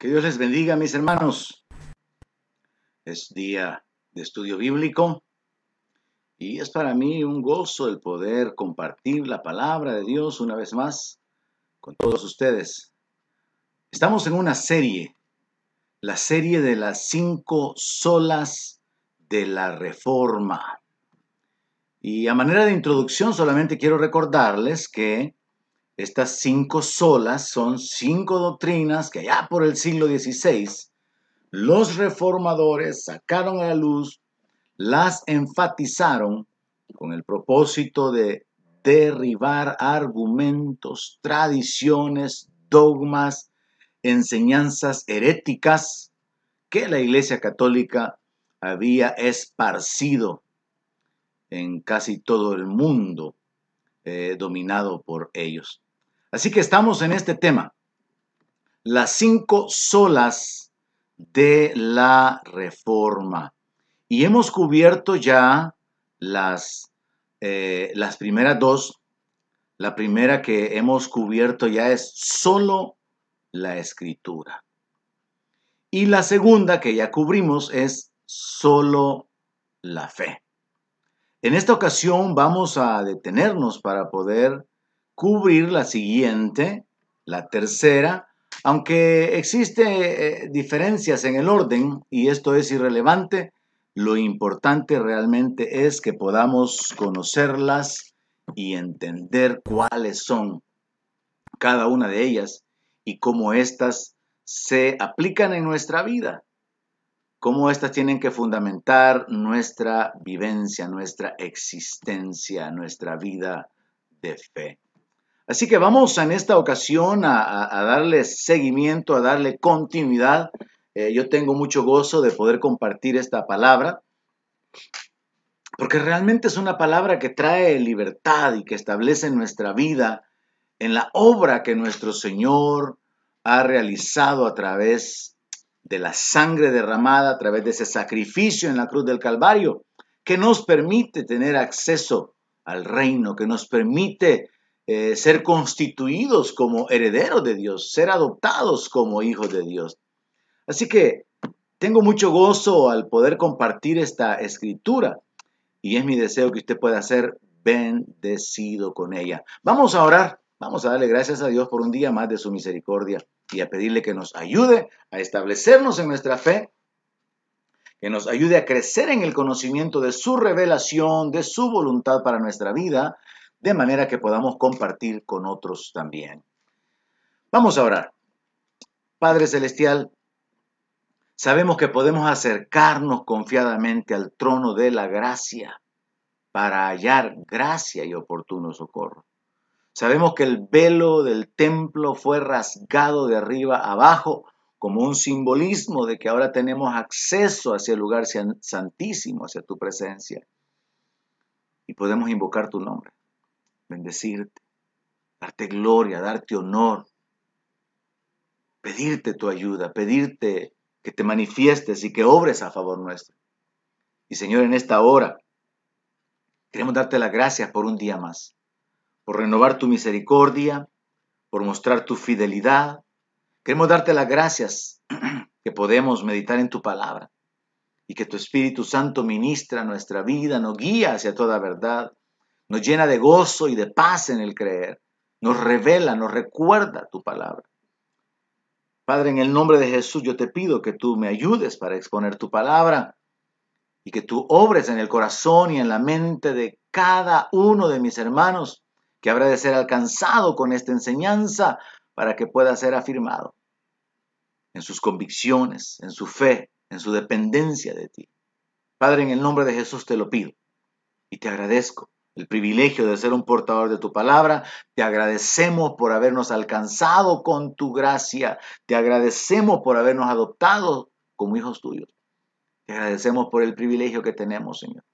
Que Dios les bendiga, mis hermanos. Es día de estudio bíblico y es para mí un gozo el poder compartir la palabra de Dios una vez más con todos ustedes. Estamos en una serie, la serie de las cinco solas de la reforma. Y a manera de introducción solamente quiero recordarles que estas cinco solas son cinco doctrinas que allá por el siglo XVI los reformadores sacaron a la luz, las enfatizaron con el propósito de derribar argumentos, tradiciones, dogmas, enseñanzas heréticas que la Iglesia Católica había esparcido en casi todo el mundo eh, dominado por ellos. Así que estamos en este tema, las cinco solas de la reforma. Y hemos cubierto ya las, eh, las primeras dos. La primera que hemos cubierto ya es solo la escritura. Y la segunda que ya cubrimos es solo la fe. En esta ocasión vamos a detenernos para poder cubrir la siguiente, la tercera, aunque existe eh, diferencias en el orden y esto es irrelevante, lo importante realmente es que podamos conocerlas y entender cuáles son cada una de ellas y cómo éstas se aplican en nuestra vida, cómo éstas tienen que fundamentar nuestra vivencia, nuestra existencia, nuestra vida de fe. Así que vamos en esta ocasión a, darle seguimiento, a darle continuidad. Eh, yo tengo mucho gozo de poder compartir esta palabra, porque realmente es una palabra que trae libertad y que establece nuestra vida en la obra que nuestro Señor ha realizado a través de la sangre derramada, a través de ese sacrificio en la cruz del Calvario, que nos permite tener acceso al reino, que nos permite eh, ser constituidos como herederos de Dios, ser adoptados como hijos de Dios. Así que tengo mucho gozo al poder compartir esta escritura y es mi deseo que usted pueda ser bendecido con ella. Vamos a orar, vamos a darle gracias a Dios por un día más de su misericordia y a pedirle que nos ayude a establecernos en nuestra fe, que nos ayude a crecer en el conocimiento de su revelación, de su voluntad para nuestra vida de manera que podamos compartir con otros también. Vamos a orar. Padre Celestial, sabemos que podemos acercarnos confiadamente al trono de la gracia para hallar gracia y oportuno socorro. Sabemos que el velo del templo fue rasgado de arriba abajo como un simbolismo de que ahora tenemos acceso hacia el lugar santísimo, hacia tu presencia. Y podemos invocar tu nombre bendecirte, darte gloria, darte honor, pedirte tu ayuda, pedirte que te manifiestes y que obres a favor nuestro. Y Señor, en esta hora queremos darte las gracias por un día más, por renovar tu misericordia, por mostrar tu fidelidad. Queremos darte las gracias que podemos meditar en tu palabra y que tu Espíritu Santo ministra nuestra vida, nos guía hacia toda verdad nos llena de gozo y de paz en el creer, nos revela, nos recuerda tu palabra. Padre, en el nombre de Jesús yo te pido que tú me ayudes para exponer tu palabra y que tú obres en el corazón y en la mente de cada uno de mis hermanos que habrá de ser alcanzado con esta enseñanza para que pueda ser afirmado en sus convicciones, en su fe, en su dependencia de ti. Padre, en el nombre de Jesús te lo pido y te agradezco el privilegio de ser un portador de tu palabra. Te agradecemos por habernos alcanzado con tu gracia. Te agradecemos por habernos adoptado como hijos tuyos. Te agradecemos por el privilegio que tenemos, Señor.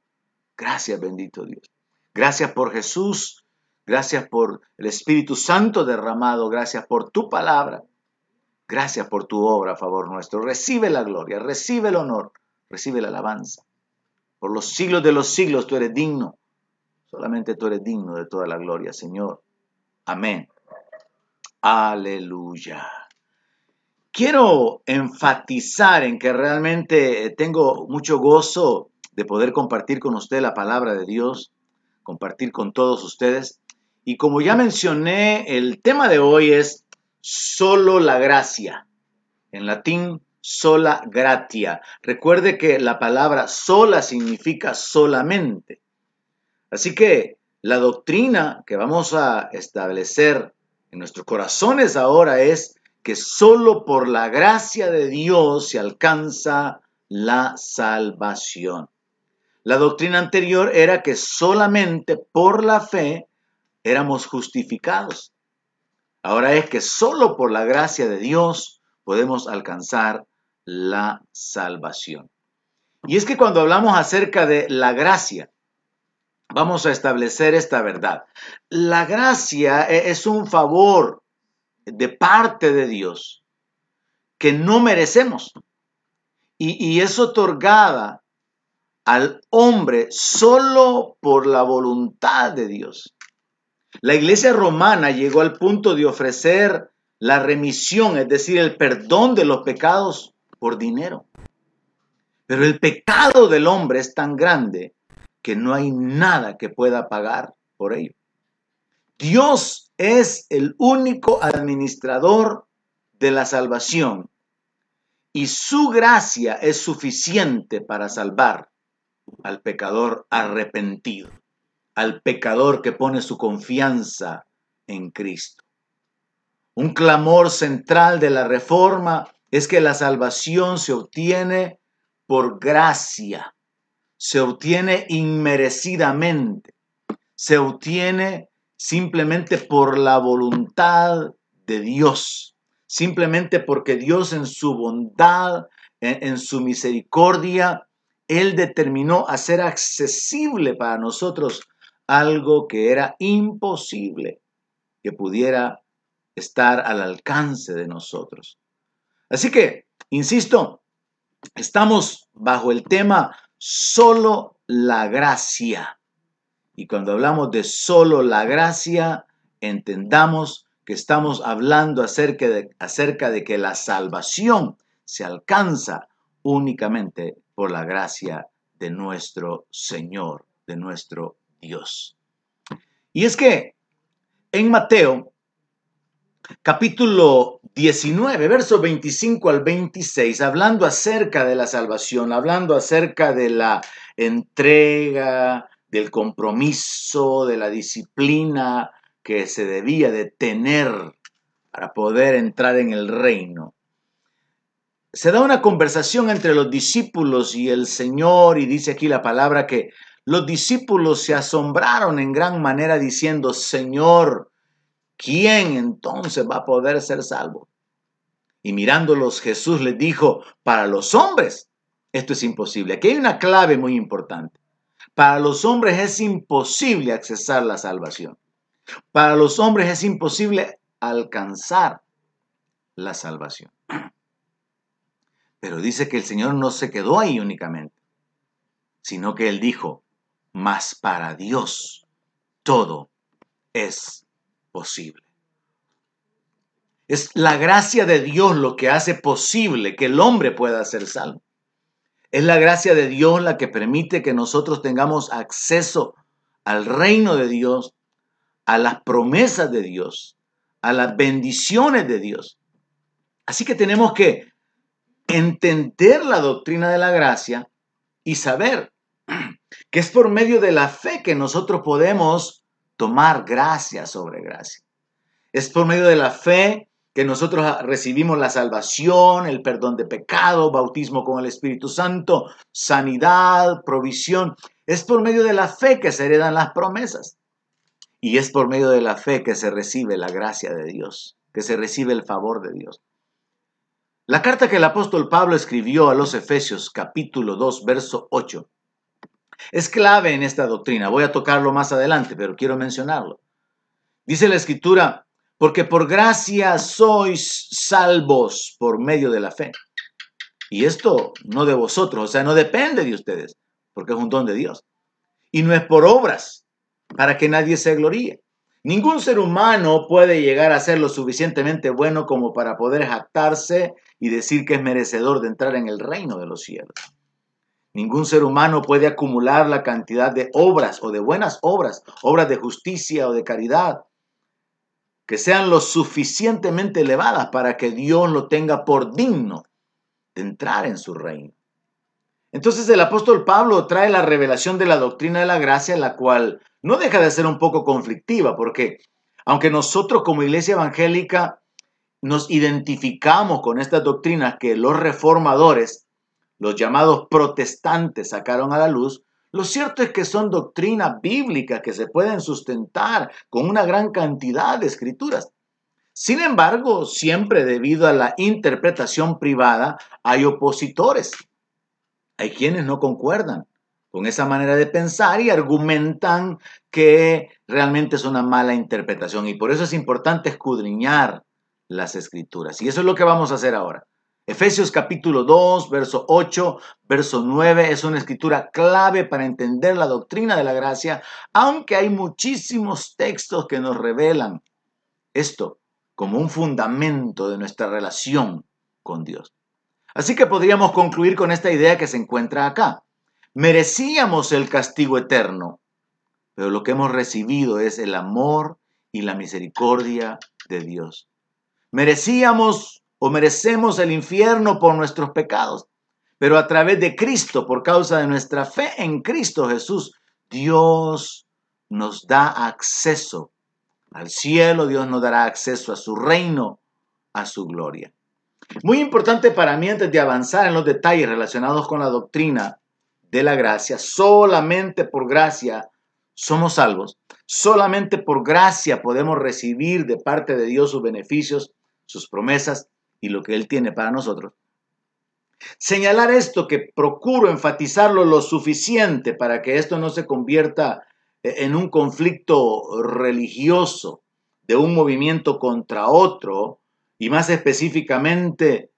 Gracias, bendito Dios. Gracias por Jesús. Gracias por el Espíritu Santo derramado. Gracias por tu palabra. Gracias por tu obra a favor nuestro. Recibe la gloria, recibe el honor, recibe la alabanza. Por los siglos de los siglos tú eres digno Solamente tú eres digno de toda la gloria, Señor. Amén. Aleluya. quiero enfatizar en que realmente tengo mucho gozo de poder compartir con usted la palabra de Dios, compartir con todos ustedes. Y como ya mencioné, el tema de hoy es solo la gracia. En latín, sola gratia. Recuerde que la palabra sola significa solamente. Así que la doctrina que vamos a establecer en nuestros corazones ahora es que solo por la gracia de Dios se alcanza la salvación. La doctrina anterior era que solamente por la fe éramos justificados. Ahora es que solo por la gracia de Dios podemos alcanzar la salvación. Y es que cuando hablamos acerca de la gracia, vamos a establecer esta verdad. La gracia e-, es un favor de parte de Dios que no merecemos y, es otorgada al hombre solo por la voluntad de Dios. La iglesia romana llegó al punto de ofrecer la remisión, es decir, el perdón de los pecados por dinero. Pero el pecado del hombre es tan grande que no hay nada que pueda pagar por ello. Dios es el único administrador de la salvación y su gracia es suficiente para salvar al pecador arrepentido, al pecador que pone su confianza en Cristo. Un clamor central de la reforma es que la salvación se obtiene por gracia, se obtiene inmerecidamente, se obtiene simplemente por la voluntad de Dios, simplemente porque Dios en su bondad, en, su misericordia, Él determinó hacer accesible para nosotros algo que era imposible que pudiera estar al alcance de nosotros. Así que, insisto, estamos bajo el tema solo la gracia. Y cuando hablamos de solo la gracia, entendamos que estamos hablando acerca de, acerca de que la salvación se alcanza únicamente por la gracia de nuestro Señor, de nuestro Dios. Y es que en Mateo capítulo 19, verso 25 al 26, hablando acerca de la salvación, hablando acerca de la entrega, del compromiso, de la disciplina que se debía de tener para poder entrar en el reino. Se da una conversación entre los discípulos y el Señor y dice aquí la palabra que los discípulos se asombraron en gran manera diciendo, Señor, ¿quién entonces va a poder ser salvo? Y mirándolos Jesús les dijo, para los hombres esto es imposible. Aquí hay una clave muy importante. Para los hombres es imposible accesar la salvación. Para los hombres es imposible alcanzar la salvación. Pero dice que el Señor no se quedó ahí únicamente, sino que Él dijo, mas para Dios todo es posible. Es la gracia de Dios lo que hace posible que el hombre pueda ser salvo. Es la gracia de Dios la que permite que nosotros tengamos acceso al reino de Dios, a las promesas de Dios, a las bendiciones de Dios. Así que tenemos que entender la doctrina de la gracia y saber que es por medio de la fe que nosotros podemos tomar gracia sobre gracia. Es por medio de la fe que nosotros recibimos la salvación, el perdón de pecado, bautismo con el Espíritu Santo, sanidad, provisión. Es por medio de la fe que se heredan las promesas. Y es por medio de la fe que se recibe la gracia de Dios, que se recibe el favor de Dios. La carta que el apóstol Pablo escribió a los Efesios capítulo 2, verso 8, es clave en esta doctrina. Voy a tocarlo más adelante, pero quiero mencionarlo. Dice la escritura, porque por gracia sois salvos por medio de la fe. Y esto no de vosotros, o sea, no depende de ustedes, porque es un don de Dios. Y no es por obras, para que nadie se gloríe. Ningún ser humano puede llegar a ser lo suficientemente bueno como para poder jactarse y decir que es merecedor de entrar en el reino de los cielos. Ningún ser humano puede acumular la cantidad de obras o de buenas obras, obras de justicia o de caridad, que sean lo suficientemente elevadas para que Dios lo tenga por digno de entrar en su reino. Entonces el apóstol Pablo trae la revelación de la doctrina de la gracia, la cual no deja de ser un poco conflictiva, porque aunque nosotros como iglesia evangélica nos identificamos con estas doctrinas que los reformadores, los llamados protestantes, sacaron a la luz, lo cierto es que son doctrinas bíblicas que se pueden sustentar con una gran cantidad de escrituras. Sin embargo, siempre debido a la interpretación privada, hay opositores. Hay quienes no concuerdan con esa manera de pensar y argumentan que realmente es una mala interpretación. Y por eso es importante escudriñar las escrituras. Y eso es lo que vamos a hacer ahora. Efesios capítulo 2, verso 8, verso 9 es una escritura clave para entender la doctrina de la gracia, aunque hay muchísimos textos que nos revelan esto como un fundamento de nuestra relación con Dios. Así que podríamos concluir con esta idea que se encuentra acá. Merecíamos el castigo eterno, pero lo que hemos recibido es el amor y la misericordia de Dios. Merecíamos merecemos el infierno por nuestros pecados. Pero a través de Cristo, por causa de nuestra fe en Cristo Jesús, Dios nos da acceso al cielo, Dios nos dará acceso a su reino, a su gloria. Muy importante para mí antes de avanzar en los detalles relacionados con la doctrina de la gracia, solamente por gracia somos salvos, solamente por gracia podemos recibir de parte de Dios sus beneficios, sus promesas y lo que Él tiene para nosotros. Señalar esto que procuro enfatizarlo lo suficiente para que esto no se convierta en un conflicto religioso de un movimiento contra otro y más específicamente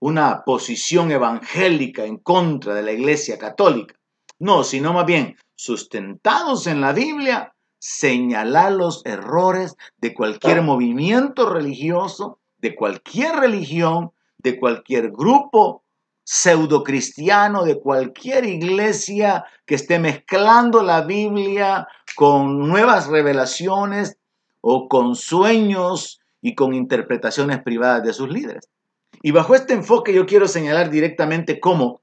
una posición evangélica en contra de la Iglesia Católica. No, sino más bien sustentados en la Biblia, señalar los errores de cualquier movimiento religioso de cualquier religión, de cualquier grupo pseudo cristiano, de cualquier iglesia que esté mezclando la Biblia con nuevas revelaciones o con sueños y con interpretaciones privadas de sus líderes. Y bajo este enfoque yo quiero señalar directamente cómo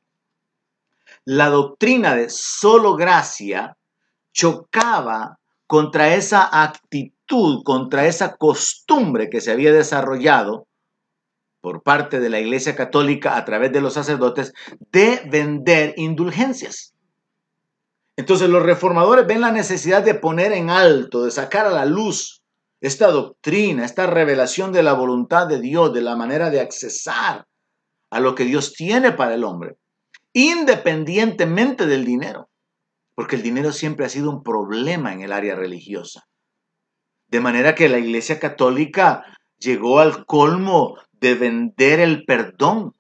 la doctrina de solo gracia chocaba contra esa actitud, contra esa costumbre que se había desarrollado por parte de la Iglesia Católica a través de los sacerdotes de vender indulgencias. Entonces los reformadores ven la necesidad de poner en alto, de sacar a la luz esta doctrina, esta revelación de la voluntad de Dios, de la manera de accesar a lo que Dios tiene para el hombre, independientemente del dinero porque el dinero siempre ha sido un problema en el área religiosa. De manera que la Iglesia Católica llegó al colmo de vender el perdón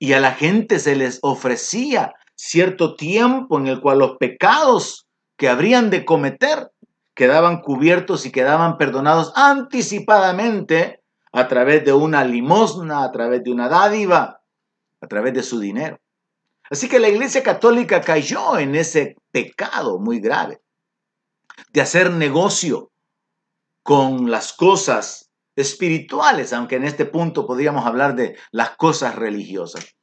y a la gente se les ofrecía cierto tiempo en el cual los pecados que habrían de cometer quedaban cubiertos y quedaban perdonados anticipadamente a través de una limosna, a través de una dádiva, a través de su dinero. Así que la Iglesia Católica cayó en ese pecado muy grave de hacer negocio con las cosas espirituales, aunque en este punto podríamos hablar de las cosas religiosas.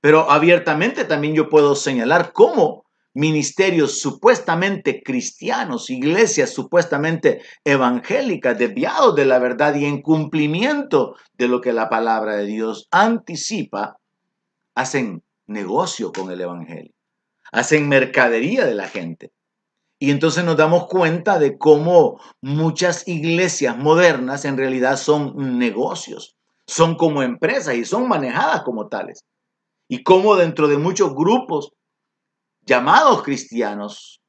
Pero abiertamente también yo puedo señalar cómo ministerios supuestamente cristianos, iglesias supuestamente evangélicas, desviados de la verdad y en cumplimiento de lo que la palabra de Dios anticipa, hacen negocio con el Evangelio, hacen mercadería de la gente. Y entonces nos damos cuenta de cómo muchas iglesias modernas en realidad son negocios, son como empresas y son manejadas como tales. Y cómo dentro de muchos grupos llamados cristianos,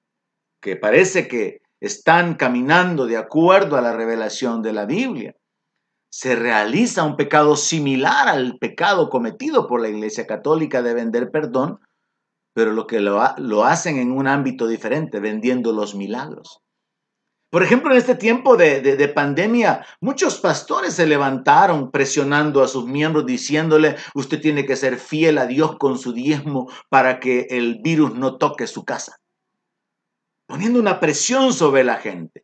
que parece que están caminando de acuerdo a la revelación de la Biblia, se realiza un pecado similar al pecado cometido por la Iglesia Católica de vender perdón, pero lo que lo, lo hacen en un ámbito diferente, vendiendo los milagros. Por ejemplo, en este tiempo de, pandemia, muchos pastores se levantaron presionando a sus miembros diciéndole, usted tiene que ser fiel a Dios con su diezmo para que el virus no toque su casa. Poniendo una presión sobre la gente.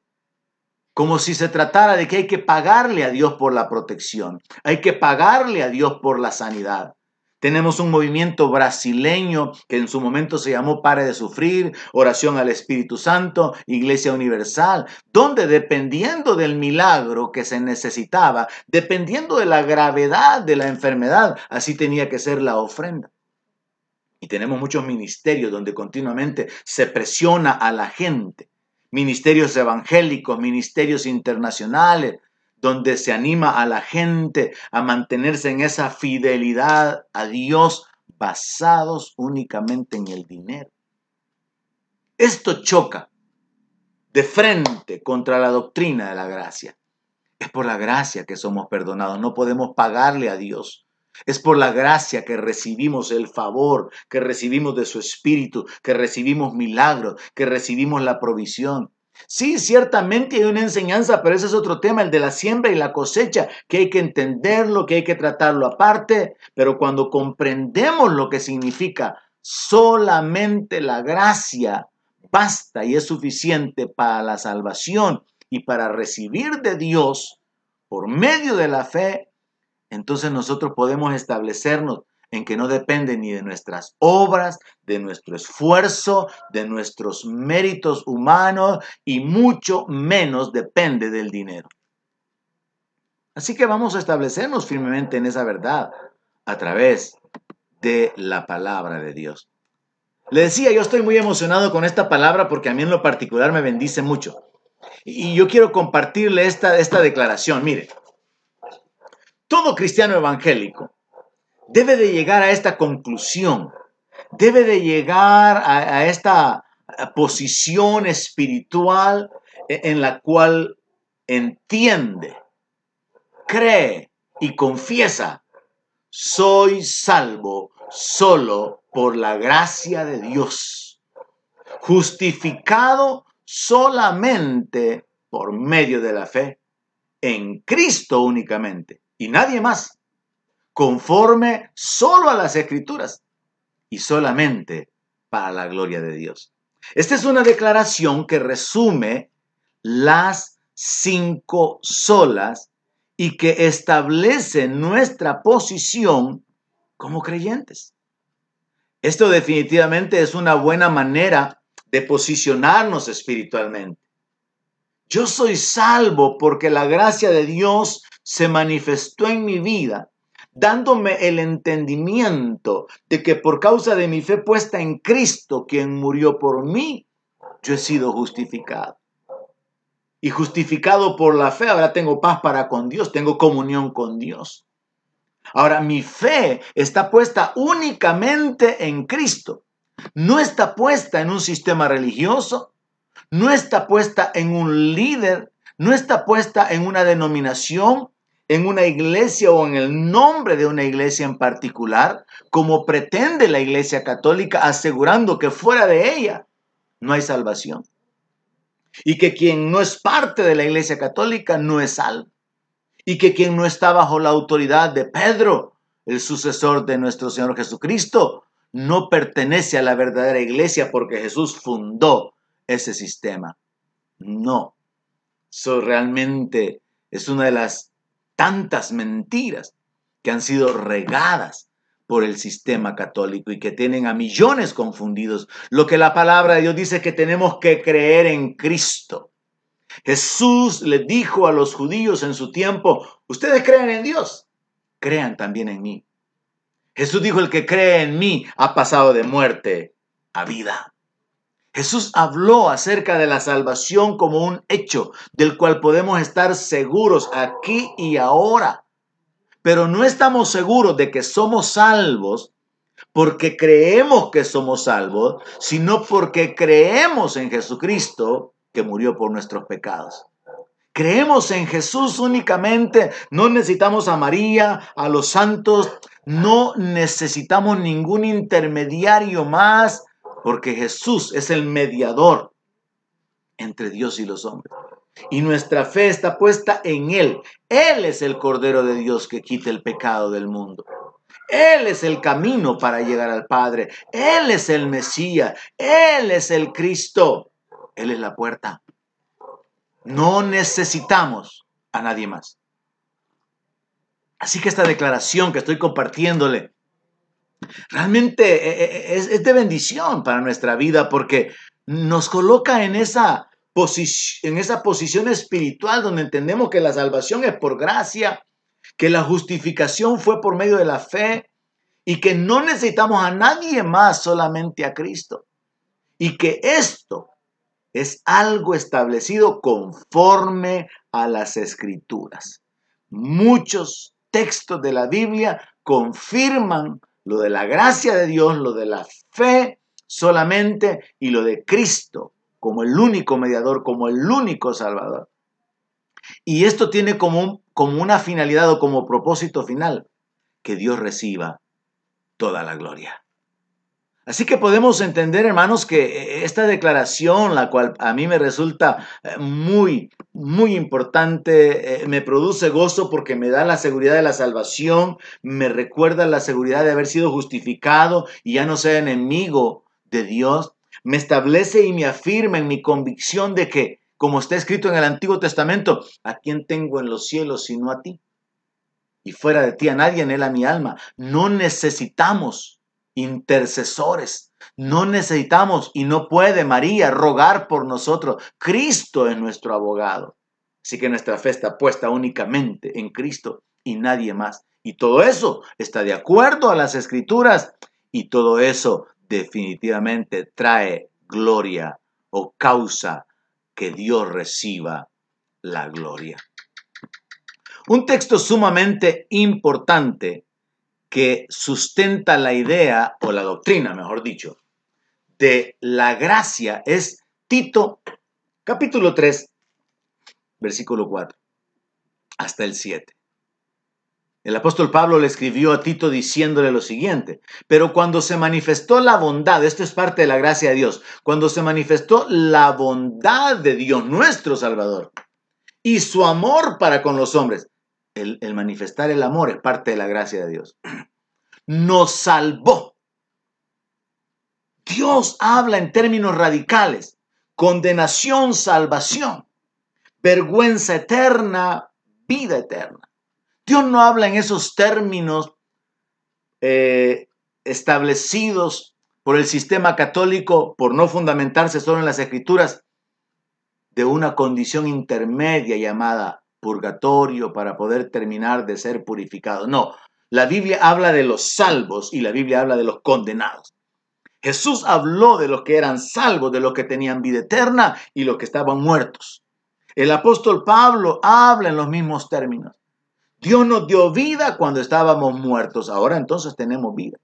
Como si se tratara de que hay que pagarle a Dios por la protección, hay que pagarle a Dios por la sanidad. Tenemos un movimiento brasileño que en su momento se llamó Pare de Sufrir, Oración al Espíritu Santo, Iglesia Universal, donde dependiendo del milagro que se necesitaba, dependiendo de la gravedad de la enfermedad, así tenía que ser la ofrenda. Y tenemos muchos ministerios donde continuamente se presiona a la gente. Ministerios evangélicos, ministerios internacionales, donde se anima a la gente a mantenerse en esa fidelidad a Dios basados únicamente en el dinero. Esto choca de frente contra la doctrina de la gracia. Es por la gracia que somos perdonados, no podemos pagarle a Dios. Es por la gracia que recibimos el favor, que recibimos de su Espíritu, que recibimos milagros, que recibimos la provisión. Sí, ciertamente hay una enseñanza, pero ese es otro tema, el de la siembra y la cosecha, que hay que entenderlo, que hay que tratarlo aparte, pero cuando comprendemos lo que significa solamente la gracia, basta y es suficiente para la salvación y para recibir de Dios por medio de la fe, entonces nosotros podemos establecernos en que no depende ni de nuestras obras, de nuestro esfuerzo, de nuestros méritos humanos y mucho menos depende del dinero. Así que vamos a establecernos firmemente en esa verdad a través de la palabra de Dios. Le decía, yo estoy muy emocionado con esta palabra porque a mí en lo particular me bendice mucho. Y yo quiero compartirle esta, esta declaración. Mire, todo cristiano evangélico debe de llegar a esta conclusión, debe de llegar a, esta posición espiritual e, en la cual entiende, cree y confiesa, soy salvo solo por la gracia de Dios, justificado solamente por medio de la fe en Cristo únicamente y nadie más conforme solo a las escrituras y solamente para la gloria de Dios. Esta es una declaración que resume las cinco solas y que establece nuestra posición como creyentes. Esto definitivamente es una buena manera de posicionarnos espiritualmente. Yo soy salvo porque la gracia de Dios se manifestó en mi vida dándome el entendimiento de que por causa de mi fe puesta en Cristo, quien murió por mí, yo he sido justificado. Y justificado por la fe, ahora tengo paz para con Dios, tengo comunión con Dios. Ahora, mi fe está puesta únicamente en Cristo. No está puesta en un sistema religioso, no está puesta en un líder, no está puesta en una denominación, en una iglesia o en el nombre de una iglesia en particular, como pretende la iglesia católica, asegurando que fuera de ella no hay salvación. Y que quien no es parte de la iglesia católica no es salvo. Y que quien no está bajo la autoridad de Pedro, el sucesor de nuestro Señor Jesucristo, no pertenece a la verdadera iglesia porque Jesús fundó ese sistema. No. Eso realmente es una de las tantas mentiras que han sido regadas por el sistema católico y que tienen a millones confundidos. Lo que la palabra de Dios dice que tenemos que creer en Cristo. Jesús le dijo a los judíos en su tiempo, ustedes creen en Dios, crean también en mí. Jesús dijo, el que cree en mí ha pasado de muerte a vida. Jesús habló acerca de la salvación como un hecho del cual podemos estar seguros aquí y ahora. Pero no estamos seguros de que somos salvos porque creemos que somos salvos, sino porque creemos en Jesucristo que murió por nuestros pecados. Creemos en Jesús únicamente, no necesitamos a María, a los santos, no necesitamos ningún intermediario más porque Jesús es el mediador entre Dios y los hombres. y nuestra fe está puesta en Él. Él es el Cordero de Dios que quita el pecado del mundo. Él es el camino para llegar al Padre. Él es el Mesías. Él es el Cristo. Él es la puerta. No necesitamos a nadie más. Así que esta declaración que estoy compartiéndole realmente eh, eh, es, de bendición para nuestra vida porque nos coloca en esa, en esa posición espiritual donde entendemos que la salvación es por gracia, que la justificación fue por medio de la fe y que no necesitamos a nadie más, solamente a Cristo. Y que esto es algo establecido conforme a las escrituras. Muchos textos de la Biblia confirman lo de la gracia de Dios, lo de la fe solamente y lo de Cristo como el único mediador, como el único salvador. Y esto tiene como, como una finalidad o como propósito final, que Dios reciba toda la gloria. Así que podemos entender, hermanos, que eh, esta declaración, la cual a mí me resulta eh, muy, muy importante, eh, me produce gozo porque me da la seguridad de la salvación, me recuerda la seguridad de haber sido justificado y ya no ser enemigo de Dios, me establece y me afirma en mi convicción de que, como está escrito en el Antiguo Testamento, ¿a quién tengo en los cielos sino a ti? Y fuera de ti a nadie anhela mi alma. No necesitamos intercesores. No necesitamos y no puede María rogar por nosotros. Cristo es nuestro abogado. Así que nuestra fe está puesta únicamente en Cristo y nadie más. Y todo eso está de acuerdo a las escrituras y todo eso definitivamente trae gloria o causa que Dios reciba la gloria. Un texto sumamente importante que sustenta la idea, o la doctrina, mejor dicho, de la gracia es Tito, capítulo 3, versículo 4, hasta el 7. El apóstol Pablo le escribió a Tito diciéndole lo siguiente, pero cuando se manifestó la bondad, esto es parte de la gracia de Dios, cuando se manifestó la bondad de Dios, nuestro Salvador, y su amor para con los hombres, el, manifestar el amor es parte de la gracia de Dios. Nos salvó. Dios habla en términos radicales. Condenación, salvación. Vergüenza eterna, vida eterna. Dios no habla en esos términos eh, establecidos por el sistema católico por no fundamentarse solo en las escrituras de una condición intermedia llamada purgatorio para poder terminar de ser purificado. No, la Biblia habla de los salvos y la Biblia habla de los condenados. Jesús habló de los que eran salvos, de los que tenían vida eterna y los que estaban muertos. El apóstol Pablo habla en los mismos términos. Dios nos dio vida cuando estábamos muertos, ahora entonces tenemos vida.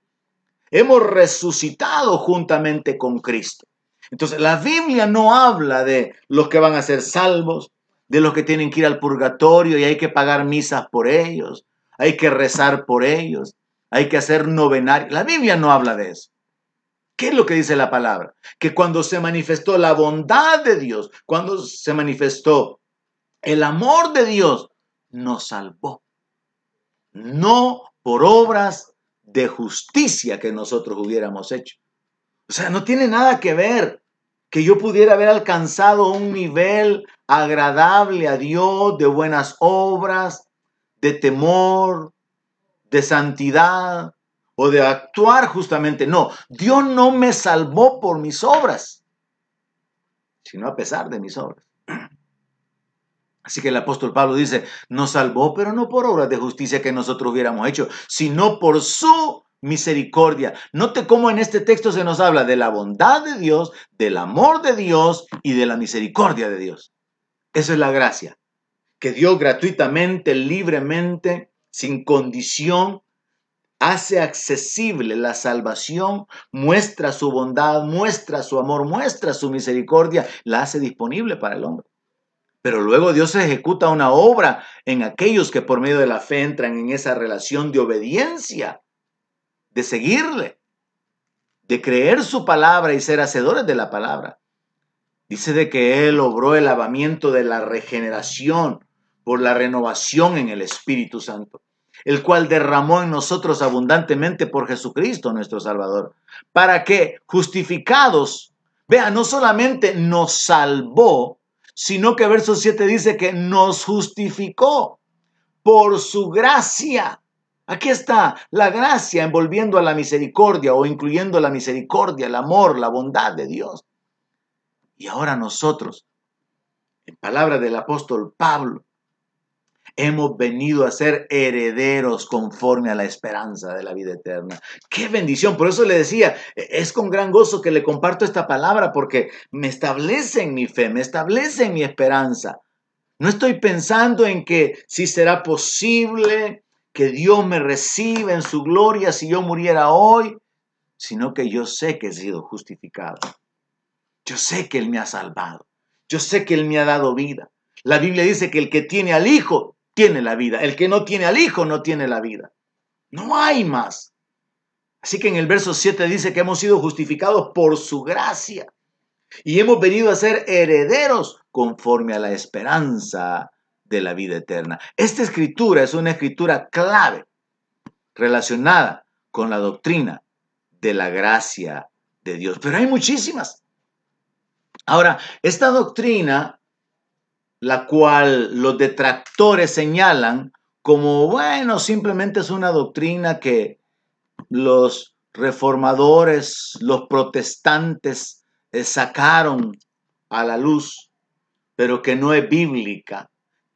Hemos resucitado juntamente con Cristo. Entonces la Biblia no habla de los que van a ser salvos, de los que tienen que ir al purgatorio y hay que pagar misas por ellos, hay que rezar por ellos, hay que hacer novenar. La Biblia no habla de eso. ¿Qué es lo que dice la palabra? Que cuando se manifestó la bondad de Dios, cuando se manifestó el amor de Dios, nos salvó. No por obras de justicia que nosotros hubiéramos hecho. O sea, no tiene nada que ver que yo pudiera haber alcanzado un nivel agradable a Dios, de buenas obras, de temor, de santidad o de actuar justamente. No, Dios no me salvó por mis obras, sino a pesar de mis obras. Así que el apóstol Pablo dice, nos salvó, pero no por obras de justicia que nosotros hubiéramos hecho, sino por su misericordia. Note cómo en este texto se nos habla de la bondad de Dios, del amor de Dios y de la misericordia de Dios. Eso es la gracia, que Dios gratuitamente, libremente, sin condición, hace accesible la salvación, muestra su bondad, muestra su amor, muestra su misericordia, la hace disponible para el hombre. Pero luego Dios ejecuta una obra en aquellos que por medio de la fe entran en esa relación de obediencia de seguirle, de creer su palabra y ser hacedores de la palabra. Dice de que Él obró el lavamiento de la regeneración por la renovación en el Espíritu Santo, el cual derramó en nosotros abundantemente por Jesucristo nuestro Salvador, para que, justificados, vea, no solamente nos salvó, sino que verso 7 dice que nos justificó por su gracia. Aquí está la gracia envolviendo a la misericordia o incluyendo la misericordia, el amor, la bondad de Dios. Y ahora nosotros, en palabra del apóstol Pablo, hemos venido a ser herederos conforme a la esperanza de la vida eterna. Qué bendición. Por eso le decía, es con gran gozo que le comparto esta palabra porque me establece en mi fe, me establece en mi esperanza. No estoy pensando en que si será posible que Dios me reciba en su gloria si yo muriera hoy, sino que yo sé que he sido justificado. Yo sé que Él me ha salvado. Yo sé que Él me ha dado vida. La Biblia dice que el que tiene al Hijo tiene la vida. El que no tiene al Hijo no tiene la vida. No hay más. Así que en el verso 7 dice que hemos sido justificados por su gracia y hemos venido a ser herederos conforme a la esperanza de la vida eterna. Esta escritura es una escritura clave relacionada con la doctrina de la gracia de Dios. Pero hay muchísimas. Ahora, esta doctrina, la cual los detractores señalan como, bueno, simplemente es una doctrina que los reformadores, los protestantes eh, sacaron a la luz, pero que no es bíblica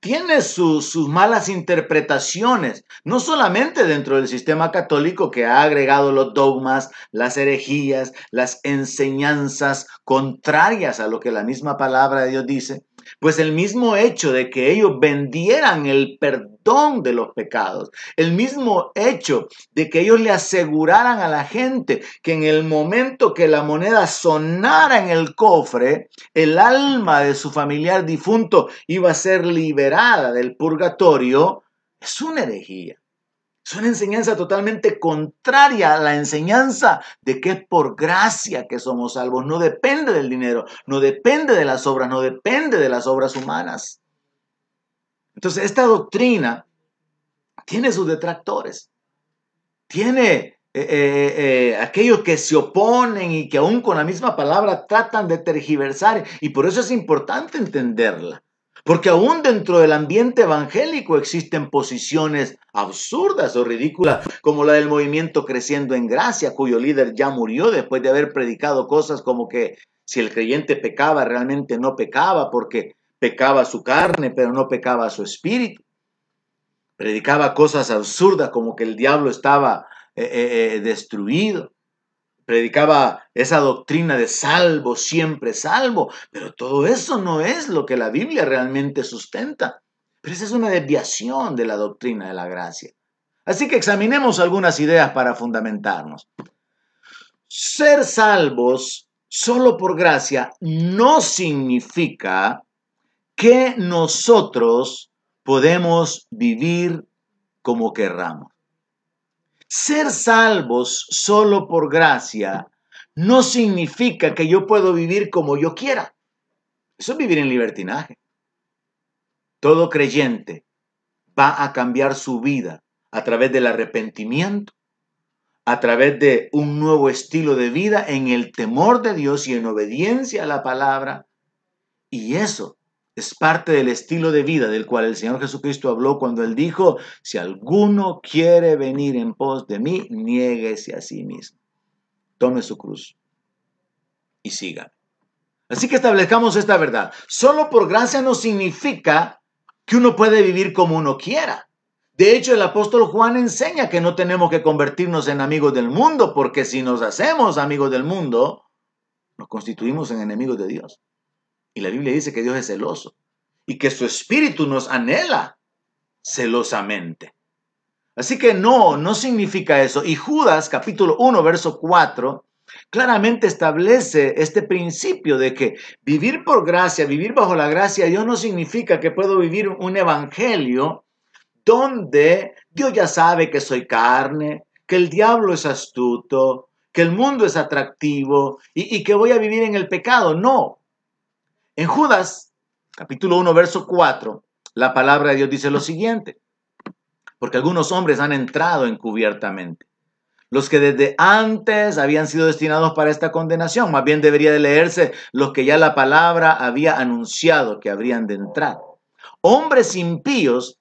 tiene sus malas interpretaciones, no solamente dentro del sistema católico que ha agregado los dogmas, las herejías, las enseñanzas contrarias a lo que la misma palabra de Dios dice, pues el mismo hecho de que ellos vendieran el perdón de los pecados, el mismo hecho de que ellos le aseguraran a la gente que en el momento que la moneda sonara en el cofre, el alma de su familiar difunto iba a ser liberada del purgatorio, es una herejía. Es una enseñanza totalmente contraria a la enseñanza de que es por gracia que somos salvos. No depende del dinero, no depende de las obras, no depende de las obras humanas. Entonces, esta doctrina tiene sus detractores. Tiene eh, eh, eh, aquellos que se oponen y que aún con la misma palabra tratan de tergiversar. Y por eso es importante entenderla. Porque aún dentro del ambiente evangélico existen posiciones absurdas o ridículas, como la del movimiento Creciendo en Gracia, cuyo líder ya murió después de haber predicado cosas como que si el creyente pecaba, realmente no pecaba, porque pecaba su carne, pero no pecaba su espíritu. Predicaba cosas absurdas como que el diablo estaba eh, eh, eh, destruido predicaba esa doctrina de salvo, siempre salvo, pero todo eso no es lo que la Biblia realmente sustenta. Pero esa es una desviación de la doctrina de la gracia. Así que examinemos algunas ideas para fundamentarnos. Ser salvos solo por gracia no significa que nosotros podemos vivir como querramos. Ser salvos solo por gracia no significa que yo puedo vivir como yo quiera. Eso es vivir en libertinaje. Todo creyente va a cambiar su vida a través del arrepentimiento, a través de un nuevo estilo de vida en el temor de Dios y en obediencia a la palabra. Y eso es parte del estilo de vida del cual el Señor Jesucristo habló cuando Él dijo, si alguno quiere venir en pos de mí, niéguese a sí mismo. Tome su cruz y siga. Así que establezcamos esta verdad. Solo por gracia no significa que uno puede vivir como uno quiera. De hecho, el apóstol Juan enseña que no tenemos que convertirnos en amigos del mundo, porque si nos hacemos amigos del mundo, nos constituimos en enemigos de Dios. Y la Biblia dice que Dios es celoso y que su espíritu nos anhela celosamente. Así que no, no significa eso. Y Judas capítulo 1, verso 4, claramente establece este principio de que vivir por gracia, vivir bajo la gracia Dios no significa que puedo vivir un evangelio donde Dios ya sabe que soy carne, que el diablo es astuto, que el mundo es atractivo y, y que voy a vivir en el pecado. No, En Judas, capítulo 1, verso 4, la palabra de Dios dice lo siguiente, porque algunos hombres han entrado encubiertamente, los que desde antes habían sido destinados para esta condenación, más bien debería de leerse los que ya la palabra había anunciado que habrían de entrar. Hombres impíos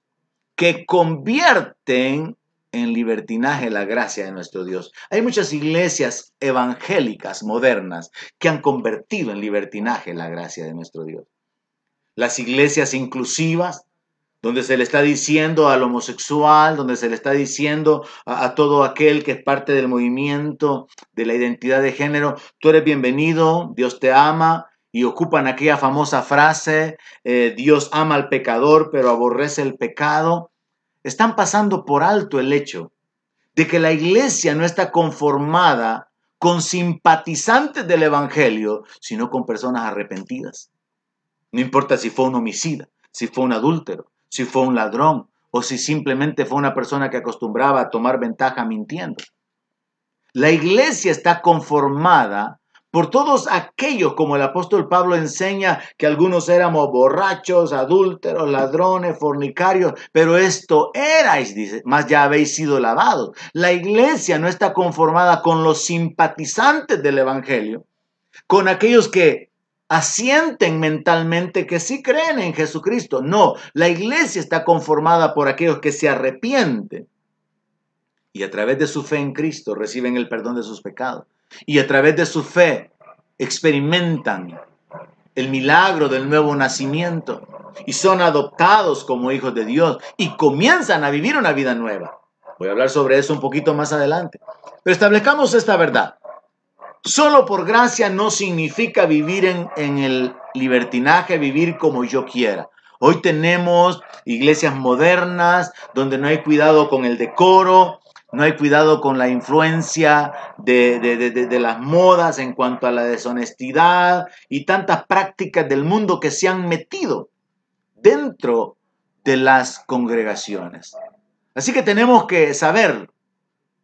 que convierten en libertinaje la gracia de nuestro Dios. Hay muchas iglesias evangélicas modernas que han convertido en libertinaje la gracia de nuestro Dios. Las iglesias inclusivas, donde se le está diciendo al homosexual, donde se le está diciendo a, todo aquel que es parte del movimiento de la identidad de género, tú eres bienvenido, Dios te ama, y ocupan aquella famosa frase, eh, Dios ama al pecador, pero aborrece el pecado están pasando por alto el hecho de que la iglesia no está conformada con simpatizantes del Evangelio, sino con personas arrepentidas. No importa si fue un homicida, si fue un adúltero, si fue un ladrón o si simplemente fue una persona que acostumbraba a tomar ventaja mintiendo. La iglesia está conformada por todos aquellos, como el apóstol Pablo enseña, que algunos éramos borrachos, adúlteros, ladrones, fornicarios, pero esto erais, dice, más ya habéis sido lavados. La iglesia no está conformada con los simpatizantes del Evangelio, con aquellos que asienten mentalmente que sí creen en Jesucristo. No, la iglesia está conformada por aquellos que se arrepienten y a través de su fe en Cristo reciben el perdón de sus pecados y a través de su fe experimentan el milagro del nuevo nacimiento y son adoptados como hijos de Dios y comienzan a vivir una vida nueva. Voy a hablar sobre eso un poquito más adelante. Pero establezcamos esta verdad. Solo por gracia no significa vivir en, en el libertinaje, vivir como yo quiera. Hoy tenemos iglesias modernas donde no hay cuidado con el decoro, no hay cuidado con la influencia de, las modas en cuanto a la deshonestidad y tantas prácticas del mundo que se han metido dentro de las congregaciones. Así que tenemos que saber,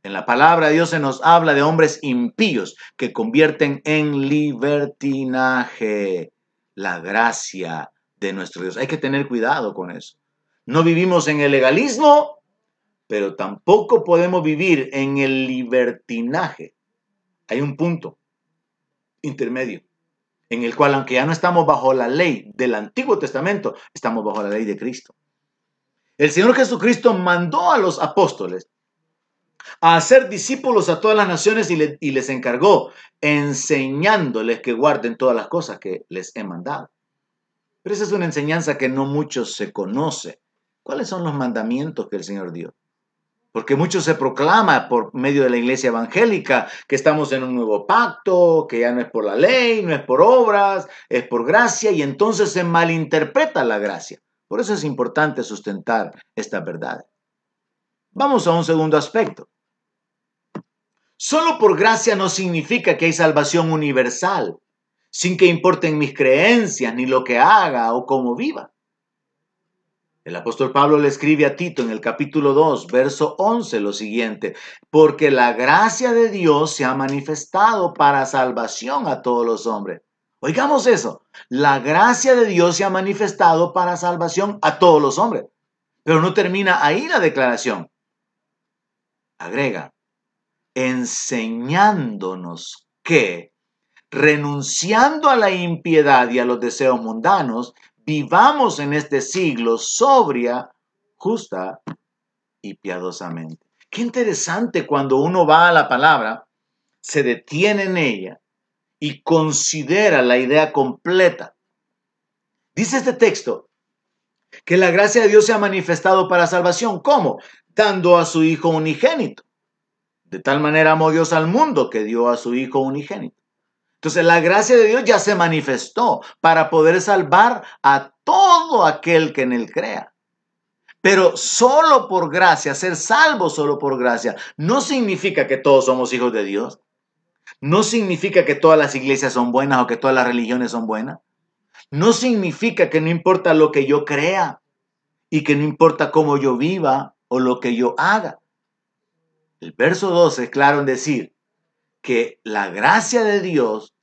en la palabra de Dios se nos habla de hombres impíos que convierten en libertinaje la gracia de nuestro Dios. Hay que tener cuidado con eso. No vivimos en el legalismo pero tampoco podemos vivir en el libertinaje. Hay un punto intermedio en el cual, aunque ya no estamos bajo la ley del Antiguo Testamento, estamos bajo la ley de Cristo. El Señor Jesucristo mandó a los apóstoles a hacer discípulos a todas las naciones y, les encargó enseñándoles que guarden todas las cosas que les he mandado. Pero esa es una enseñanza que no muchos se conoce. ¿Cuáles son los mandamientos que el Señor dio? Porque mucho se proclama por medio de la iglesia evangélica que estamos en un nuevo pacto, que ya no es por la ley, no es por obras, es por gracia, y entonces se malinterpreta la gracia. Por eso es importante sustentar esta verdad. Vamos a un segundo aspecto. Solo por gracia no significa que hay salvación universal, sin que importen mis creencias, ni lo que haga o cómo viva. El apóstol Pablo le escribe a Tito en el capítulo 2, verso 11 lo siguiente, porque la gracia de Dios se ha manifestado para salvación a todos los hombres. Oigamos eso, la gracia de Dios se ha manifestado para salvación a todos los hombres. Pero no termina ahí la declaración. Agrega, enseñándonos que, renunciando a la impiedad y a los deseos mundanos, vivamos en este siglo sobria, justa y piadosamente. Qué interesante cuando uno va a la palabra, se detiene en ella y considera la idea completa. Dice este texto que la gracia de Dios se ha manifestado para salvación. ¿Cómo? Dando a su Hijo unigénito. De tal manera amó Dios al mundo que dio a su Hijo unigénito. Entonces la gracia de Dios ya se manifestó para poder salvar a todo aquel que en él crea. Pero solo por gracia, ser salvo solo por gracia, no significa que todos somos hijos de Dios. No significa que todas las iglesias son buenas o que todas las religiones son buenas. No significa que no importa lo que yo crea y que no importa cómo yo viva o lo que yo haga. El verso 12 es claro en decir, que la gracia de Dios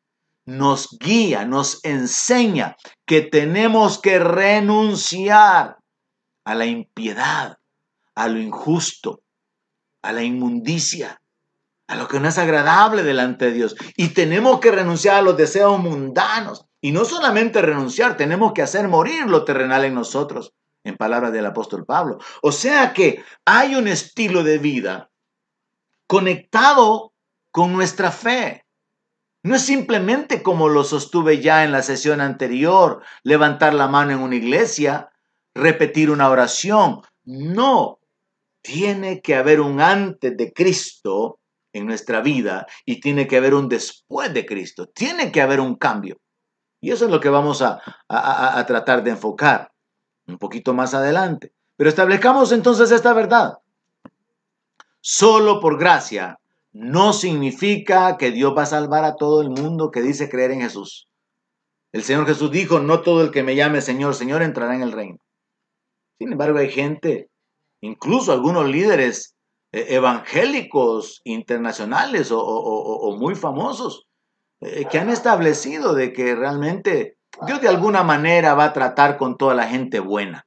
nos guía, nos enseña que tenemos que renunciar a la impiedad, a lo injusto, a la inmundicia, a lo que no es agradable delante de Dios. Y tenemos que renunciar a los deseos mundanos. Y no solamente renunciar, tenemos que hacer morir lo terrenal en nosotros, en palabras del apóstol Pablo. O sea que hay un estilo de vida conectado con nuestra fe. No es simplemente como lo sostuve ya en la sesión anterior, levantar la mano en una iglesia, repetir una oración. No, tiene que haber un antes de Cristo en nuestra vida y tiene que haber un después de Cristo. Tiene que haber un cambio. Y eso es lo que vamos a, tratar de enfocar un poquito más adelante. Pero establezcamos entonces esta verdad. Solo por gracia no significa que Dios va a salvar a todo el mundo que dice creer en Jesús. El Señor Jesús dijo, no todo el que me llame Señor, Señor entrará en el reino. Sin embargo, hay gente, incluso algunos líderes eh, evangélicos internacionales o, muy famosos, eh, que han establecido de que realmente Dios de alguna manera va a tratar con toda la gente buena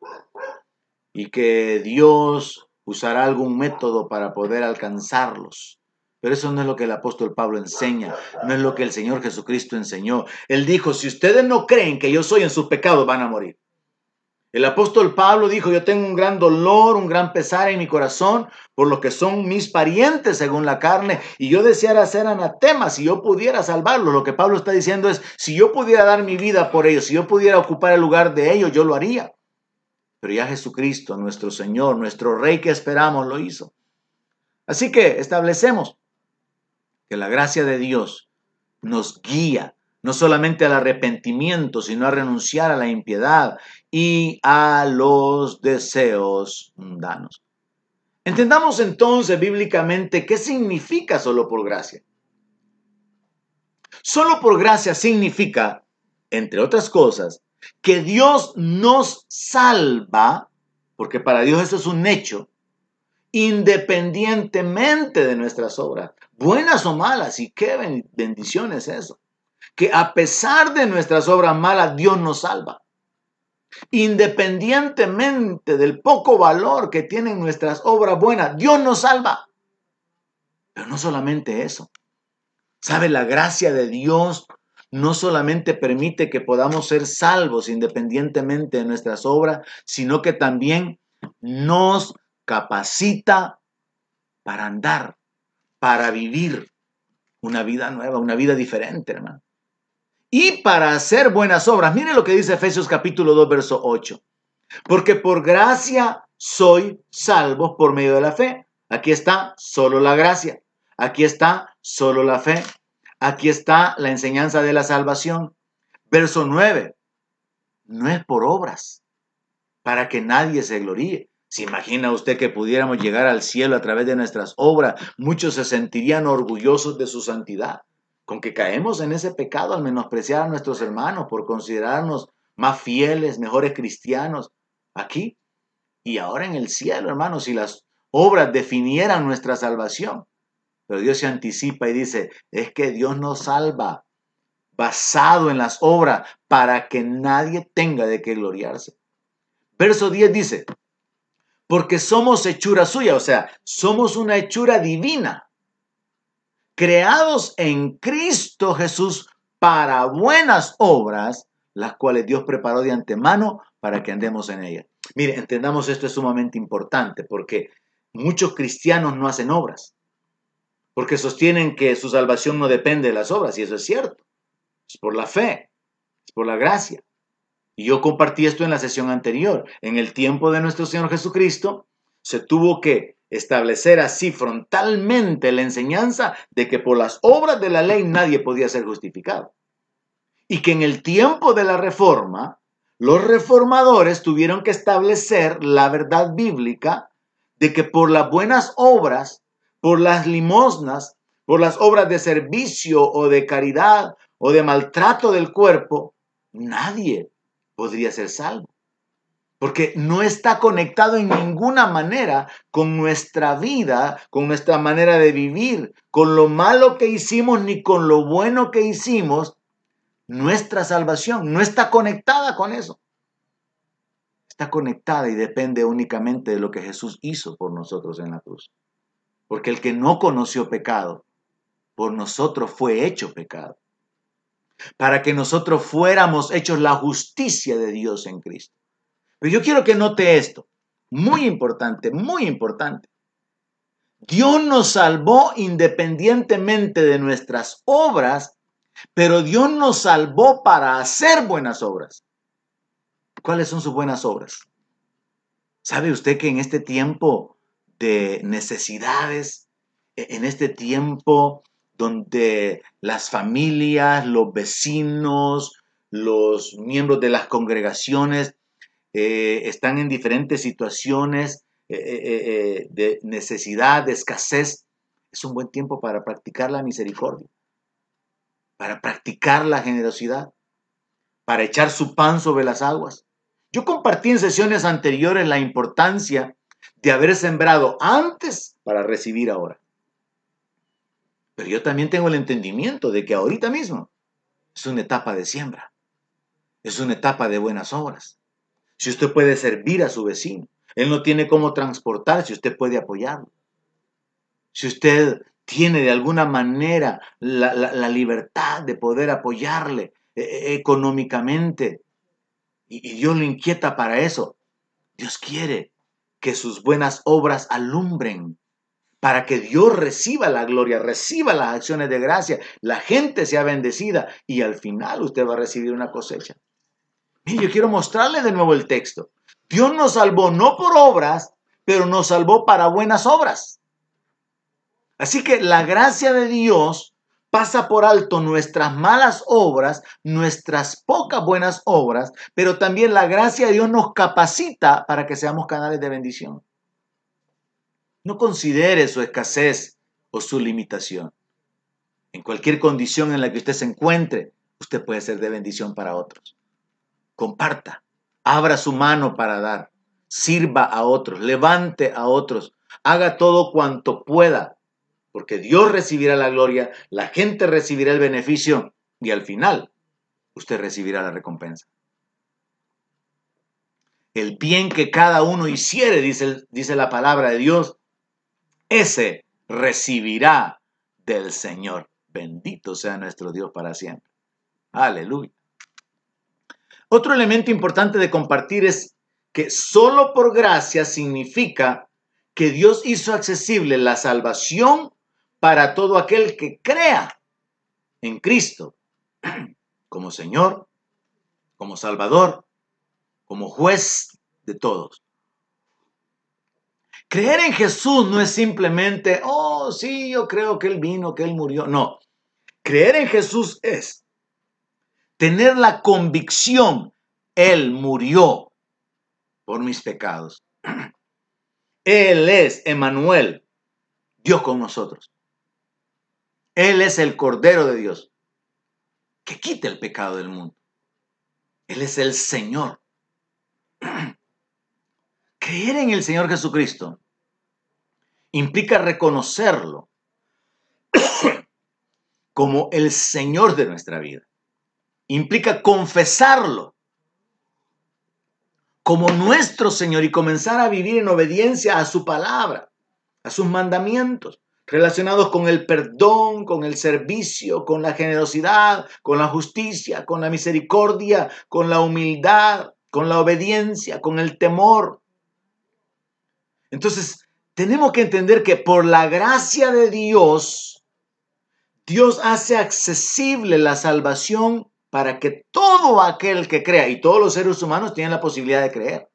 y que Dios usará algún método para poder alcanzarlos. Pero eso no es lo que el apóstol Pablo enseña, no es lo que el Señor Jesucristo enseñó. Él dijo, si ustedes no creen que yo soy en sus pecados, van a morir. El apóstol Pablo dijo, yo tengo un gran dolor, un gran pesar en mi corazón por lo que son mis parientes según la carne, y yo deseara ser anatema si yo pudiera salvarlos. Lo que Pablo está diciendo es, si yo pudiera dar mi vida por ellos, si yo pudiera ocupar el lugar de ellos, yo lo haría. Pero ya Jesucristo, nuestro Señor, nuestro Rey que esperamos, lo hizo. Así que establecemos que la gracia de Dios nos guía no solamente al arrepentimiento, sino a renunciar a la impiedad y a los deseos mundanos. Entendamos entonces bíblicamente qué significa solo por gracia. Solo por gracia significa, entre otras cosas, que Dios nos salva, porque para Dios eso es un hecho, independientemente de nuestras obras, buenas o malas, y qué bendición es eso, que a pesar de nuestras obras malas, Dios nos salva. Independientemente del poco valor que tienen nuestras obras buenas, Dios nos salva. Pero no solamente eso. ¿Sabe? La gracia de Dios no solamente permite que podamos ser salvos independientemente de nuestras obras, sino que también nos capacita para andar, para vivir una vida nueva, una vida diferente, hermano. Y para hacer buenas obras. Mire lo que dice Efesios capítulo 2, verso 8. Porque por gracia soy salvo por medio de la fe. Aquí está solo la gracia. Aquí está solo la fe. Aquí está la enseñanza de la salvación. Verso 9. No es por obras, para que nadie se gloríe. ¿Se imagina usted que pudiéramos llegar al cielo a través de nuestras obras? Muchos se sentirían orgullosos de su santidad. Con que caemos en ese pecado al menospreciar a nuestros hermanos por considerarnos más fieles, mejores cristianos aquí y ahora en el cielo, hermanos, si las obras definieran nuestra salvación. Pero Dios se anticipa y dice, es que Dios nos salva basado en las obras para que nadie tenga de qué gloriarse. Verso 10 dice, porque somos hechura suya, o sea, somos una hechura divina, creados en Cristo Jesús para buenas obras, las cuales Dios preparó de antemano para que andemos en ellas. Mire, entendamos esto es sumamente importante porque muchos cristianos no hacen obras, porque sostienen que su salvación no depende de las obras, y eso es cierto. Es por la fe, es por la gracia. Y yo compartí esto en la sesión anterior. En el tiempo de nuestro Señor Jesucristo, se tuvo que establecer así frontalmente la enseñanza de que por las obras de la ley nadie podía ser justificado. Y que en el tiempo de la reforma, los reformadores tuvieron que establecer la verdad bíblica de que por las buenas obras, por las limosnas, por las obras de servicio o de caridad o de maltrato del cuerpo, nadie podría ser salvo. Porque no está conectado en ninguna manera con nuestra vida, con nuestra manera de vivir, con lo malo que hicimos ni con lo bueno que hicimos, nuestra salvación no está conectada con eso. Está conectada y depende únicamente de lo que Jesús hizo por nosotros en la cruz. Porque el que no conoció pecado, por nosotros fue hecho pecado. Para que nosotros fuéramos hechos la justicia de Dios en Cristo. Pero yo quiero que note esto. Muy importante, muy importante. Dios nos salvó independientemente de nuestras obras, pero Dios nos salvó para hacer buenas obras. ¿Cuáles son sus buenas obras? ¿Sabe usted que en este tiempo de necesidades, e-, en este tiempo donde las familias, los vecinos, los miembros de las congregaciones eh, están en diferentes situaciones eh, eh, de necesidad, de escasez, es un buen tiempo para practicar la misericordia, para practicar la generosidad, para echar su pan sobre las aguas. Yo compartí en sesiones anteriores la importancia de haber sembrado antes para recibir ahora. Pero yo también tengo el entendimiento de que ahorita mismo es una etapa de siembra, es una etapa de buenas obras. Si usted puede servir a su vecino, él no tiene cómo transportarse, usted puede apoyarlo. Si usted tiene de alguna manera la, libertad de poder apoyarle eh, eh, económicamente, y, y Dios lo inquieta para eso, Dios quiere que sus buenas obras alumbren para que Dios reciba la gloria, reciba las acciones de gracia, la gente sea bendecida y al final usted va a recibir una cosecha. Mire, yo quiero mostrarle de nuevo el texto. Dios nos salvó no por obras, pero nos salvó para buenas obras. Así que la gracia de Dios pasa por alto nuestras malas obras, nuestras pocas buenas obras, pero también la gracia de Dios nos capacita para que seamos canales de bendición. No considere su escasez o su limitación. En cualquier condición en la que usted se encuentre, usted puede ser de bendición para otros comparta, abra su mano para dar, sirva a otros, levante a otros, haga todo cuanto pueda, porque Dios recibirá la gloria, la gente recibirá el beneficio y al final usted recibirá la recompensa. El bien que cada uno hiciere, dice, dice la palabra de Dios, ese recibirá del Señor. Bendito sea nuestro Dios para siempre. Aleluya. Otro elemento importante de compartir es que solo por gracia significa que Dios hizo accesible la salvación para todo aquel que crea en Cristo como Señor, como Salvador, como juez de todos. Creer en Jesús no es simplemente, oh, sí, yo creo que Él vino, que Él murió. No, creer en Jesús es tener la convicción, Él murió por mis pecados. Él es Emanuel, Dios con nosotros. Él es el Cordero de Dios, que quita el pecado del mundo. Él es el Señor. Creer en el Señor Jesucristo implica reconocerlo como el Señor de nuestra vida implica confesarlo como nuestro Señor y comenzar a vivir en obediencia a su palabra, a sus mandamientos, relacionados con el perdón, con el servicio, con la generosidad, con la justicia, con la misericordia, con la humildad, con la obediencia, con el temor. Entonces, tenemos que entender que por la gracia de Dios, Dios hace accesible la salvación para que todo aquel que crea, y todos los seres humanos tienen la posibilidad de creer,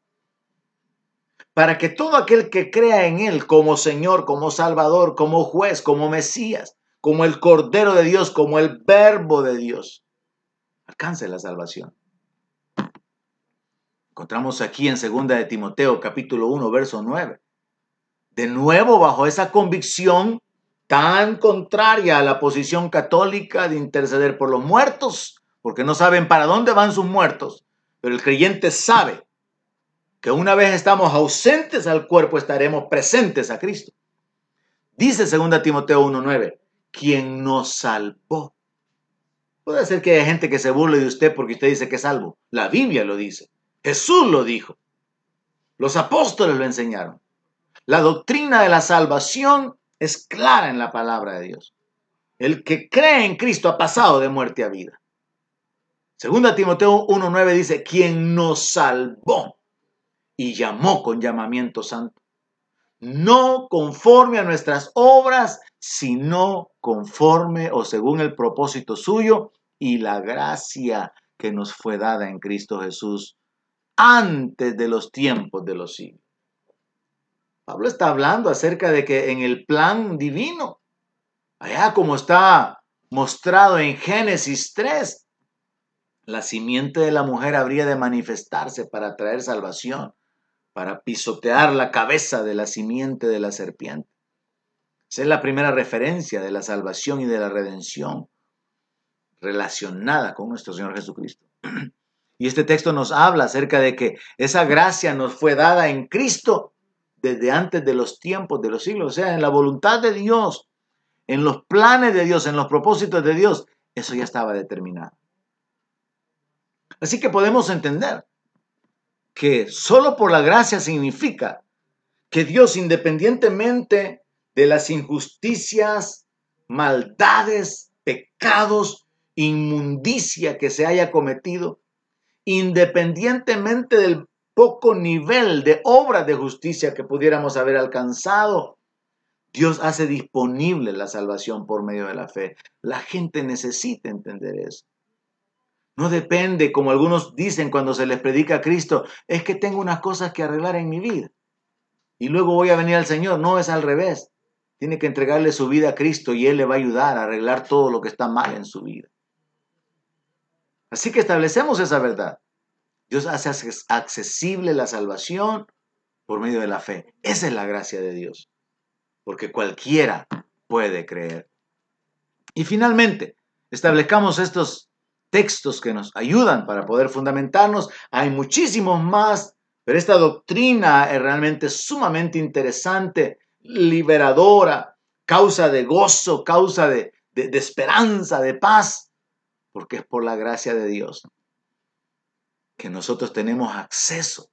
para que todo aquel que crea en Él como Señor, como Salvador, como juez, como Mesías, como el Cordero de Dios, como el Verbo de Dios, alcance la salvación. Encontramos aquí en 2 de Timoteo capítulo 1, verso 9. De nuevo, bajo esa convicción tan contraria a la posición católica de interceder por los muertos, porque no saben para dónde van sus muertos, pero el creyente sabe que una vez estamos ausentes al cuerpo, estaremos presentes a Cristo. Dice 2 Timoteo 1.9, quien nos salvó. Puede ser que haya gente que se burle de usted porque usted dice que es salvo. La Biblia lo dice. Jesús lo dijo. Los apóstoles lo enseñaron. La doctrina de la salvación es clara en la palabra de Dios. El que cree en Cristo ha pasado de muerte a vida. Segunda Timoteo 1.9 dice, quien nos salvó y llamó con llamamiento santo. No conforme a nuestras obras, sino conforme o según el propósito suyo y la gracia que nos fue dada en Cristo Jesús antes de los tiempos de los siglos. Pablo está hablando acerca de que en el plan divino, allá como está mostrado en Génesis 3, la simiente de la mujer habría de manifestarse para traer salvación, para pisotear la cabeza de la simiente de la serpiente. Esa es la primera referencia de la salvación y de la redención relacionada con nuestro Señor Jesucristo. Y este texto nos habla acerca de que esa gracia nos fue dada en Cristo desde antes de los tiempos, de los siglos, o sea, en la voluntad de Dios, en los planes de Dios, en los propósitos de Dios, eso ya estaba determinado. Así que podemos entender que solo por la gracia significa que Dios, independientemente de las injusticias, maldades, pecados, inmundicia que se haya cometido, independientemente del poco nivel de obras de justicia que pudiéramos haber alcanzado, Dios hace disponible la salvación por medio de la fe. La gente necesita entender eso. No depende, como algunos dicen cuando se les predica a Cristo, es que tengo unas cosas que arreglar en mi vida. Y luego voy a venir al Señor. No es al revés. Tiene que entregarle su vida a Cristo y Él le va a ayudar a arreglar todo lo que está mal en su vida. Así que establecemos esa verdad. Dios hace accesible la salvación por medio de la fe. Esa es la gracia de Dios. Porque cualquiera puede creer. Y finalmente, establezcamos estos textos que nos ayudan para poder fundamentarnos. Hay muchísimos más, pero esta doctrina es realmente sumamente interesante, liberadora, causa de gozo, causa de, de esperanza, de paz, porque es por la gracia de Dios que nosotros tenemos acceso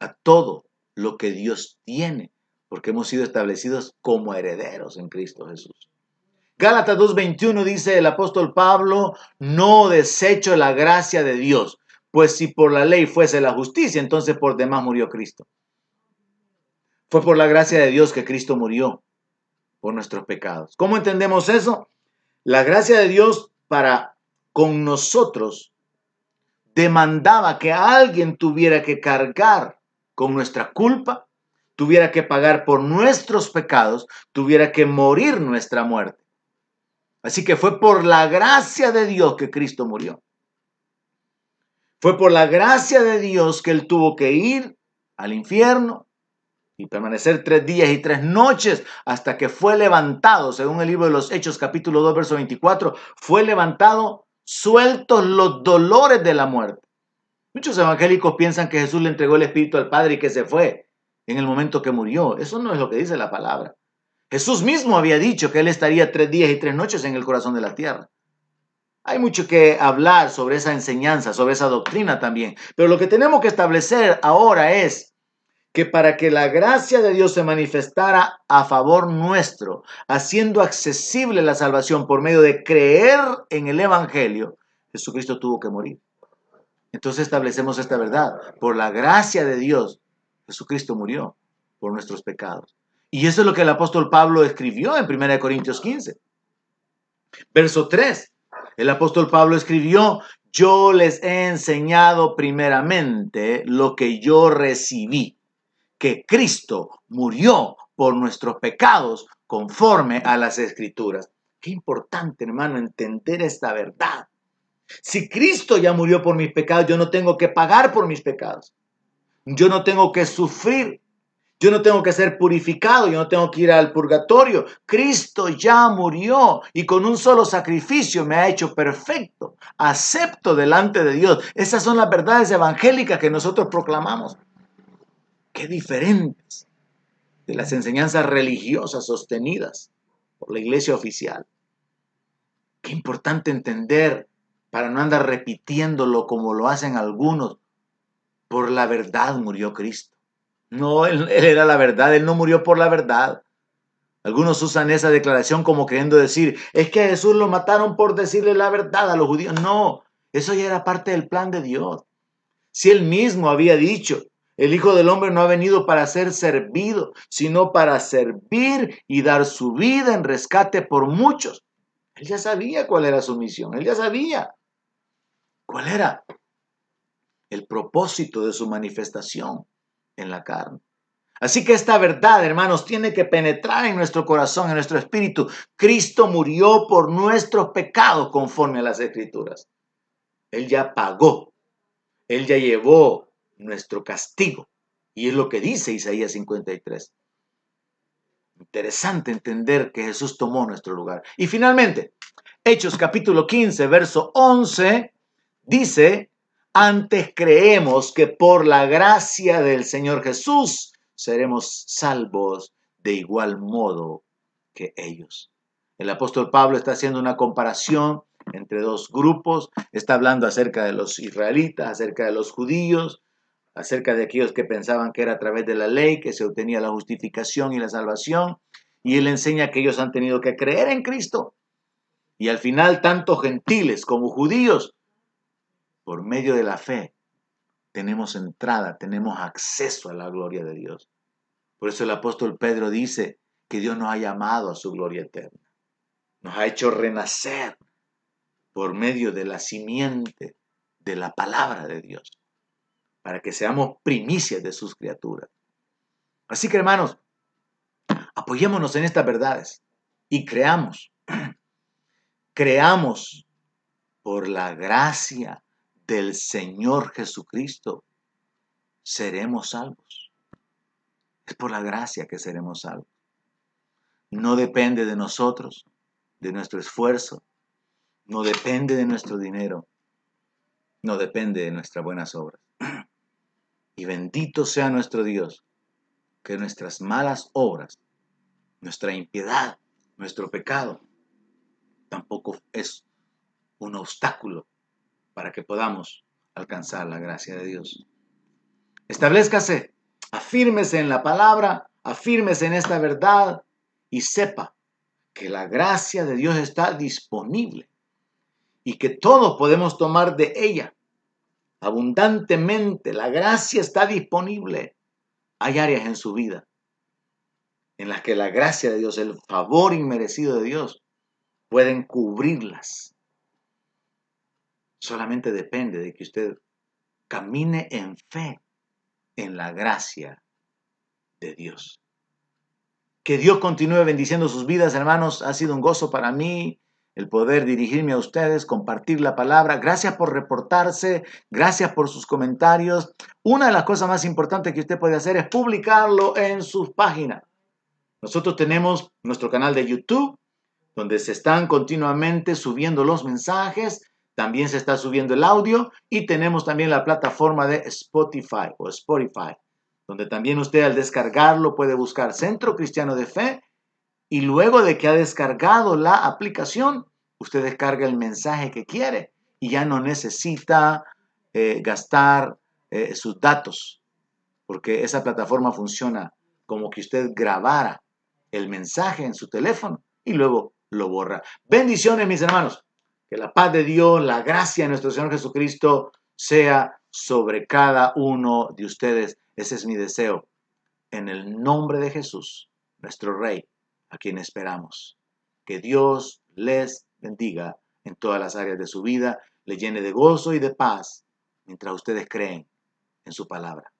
a todo lo que Dios tiene, porque hemos sido establecidos como herederos en Cristo Jesús. Gálatas 2.21 dice el apóstol Pablo, no desecho la gracia de Dios, pues si por la ley fuese la justicia, entonces por demás murió Cristo. Fue por la gracia de Dios que Cristo murió por nuestros pecados. ¿Cómo entendemos eso? La gracia de Dios para con nosotros demandaba que alguien tuviera que cargar con nuestra culpa, tuviera que pagar por nuestros pecados, tuviera que morir nuestra muerte. Así que fue por la gracia de Dios que Cristo murió. Fue por la gracia de Dios que Él tuvo que ir al infierno y permanecer tres días y tres noches hasta que fue levantado, según el libro de los Hechos capítulo 2, verso 24, fue levantado sueltos los dolores de la muerte. Muchos evangélicos piensan que Jesús le entregó el Espíritu al Padre y que se fue en el momento que murió. Eso no es lo que dice la palabra. Jesús mismo había dicho que Él estaría tres días y tres noches en el corazón de la tierra. Hay mucho que hablar sobre esa enseñanza, sobre esa doctrina también. Pero lo que tenemos que establecer ahora es que para que la gracia de Dios se manifestara a favor nuestro, haciendo accesible la salvación por medio de creer en el Evangelio, Jesucristo tuvo que morir. Entonces establecemos esta verdad. Por la gracia de Dios, Jesucristo murió por nuestros pecados. Y eso es lo que el apóstol Pablo escribió en 1 Corintios 15. Verso 3. El apóstol Pablo escribió, yo les he enseñado primeramente lo que yo recibí que Cristo murió por nuestros pecados conforme a las escrituras. Qué importante, hermano, entender esta verdad. Si Cristo ya murió por mis pecados, yo no tengo que pagar por mis pecados. Yo no tengo que sufrir. Yo no tengo que ser purificado, yo no tengo que ir al purgatorio. Cristo ya murió y con un solo sacrificio me ha hecho perfecto. Acepto delante de Dios. Esas son las verdades evangélicas que nosotros proclamamos. Qué diferentes de las enseñanzas religiosas sostenidas por la iglesia oficial. Qué importante entender para no andar repitiéndolo como lo hacen algunos. Por la verdad murió Cristo. No, él, era la verdad, Él no murió por la verdad. Algunos usan esa declaración como queriendo decir, es que a Jesús lo mataron por decirle la verdad a los judíos. No, eso ya era parte del plan de Dios. Si Él mismo había dicho, el Hijo del Hombre no ha venido para ser servido, sino para servir y dar su vida en rescate por muchos. Él ya sabía cuál era su misión, él ya sabía cuál era el propósito de su manifestación en la carne. Así que esta verdad, hermanos, tiene que penetrar en nuestro corazón, en nuestro espíritu. Cristo murió por nuestros pecados conforme a las escrituras. Él ya pagó, Él ya llevó nuestro castigo. Y es lo que dice Isaías 53. Interesante entender que Jesús tomó nuestro lugar. Y finalmente, Hechos capítulo 15, verso 11, dice, antes creemos que por la gracia del Señor Jesús seremos salvos de igual modo que ellos. El apóstol Pablo está haciendo una comparación entre dos grupos, está hablando acerca de los israelitas, acerca de los judíos, acerca de aquellos que pensaban que era a través de la ley que se obtenía la justificación y la salvación, y él enseña que ellos han tenido que creer en Cristo. Y al final, tanto gentiles como judíos, por medio de la fe, tenemos entrada, tenemos acceso a la gloria de Dios. Por eso el apóstol Pedro dice que Dios nos ha llamado a su gloria eterna. Nos ha hecho renacer por medio de la simiente de la palabra de Dios para que seamos primicias de sus criaturas. Así que hermanos, apoyémonos en estas verdades y creamos, creamos por la gracia del Señor Jesucristo, seremos salvos. Es por la gracia que seremos salvos. No depende de nosotros, de nuestro esfuerzo, no depende de nuestro dinero, no depende de nuestras buenas obras. Y bendito sea nuestro Dios, que nuestras malas obras, nuestra impiedad, nuestro pecado, tampoco es un obstáculo para que podamos alcanzar la gracia de Dios. Establezcase, afírmese en la palabra, afírmese en esta verdad y sepa que la gracia de Dios está disponible y que todos podemos tomar de ella abundantemente. La gracia está disponible. Hay áreas en su vida en las que la gracia de Dios, el favor inmerecido de Dios, pueden cubrirlas. Solamente depende de que usted camine en fe en la gracia de Dios. Que Dios continúe bendiciendo sus vidas, hermanos. Ha sido un gozo para mí el poder dirigirme a ustedes, compartir la palabra. Gracias por reportarse, gracias por sus comentarios. Una de las cosas más importantes que usted puede hacer es publicarlo en sus páginas. Nosotros tenemos nuestro canal de YouTube, donde se están continuamente subiendo los mensajes, también se está subiendo el audio y tenemos también la plataforma de Spotify o Spotify, donde también usted al descargarlo puede buscar Centro Cristiano de Fe y luego de que ha descargado la aplicación, usted descarga el mensaje que quiere y ya no necesita eh, gastar eh, sus datos, porque esa plataforma funciona como que usted grabara el mensaje en su teléfono y luego lo borra. Bendiciones, mis hermanos. Que la paz de Dios, la gracia de nuestro Señor Jesucristo sea sobre cada uno de ustedes. Ese es mi deseo. En el nombre de Jesús, nuestro Rey a quien esperamos. Que Dios les bendiga en todas las áreas de su vida, le llene de gozo y de paz mientras ustedes creen en su palabra.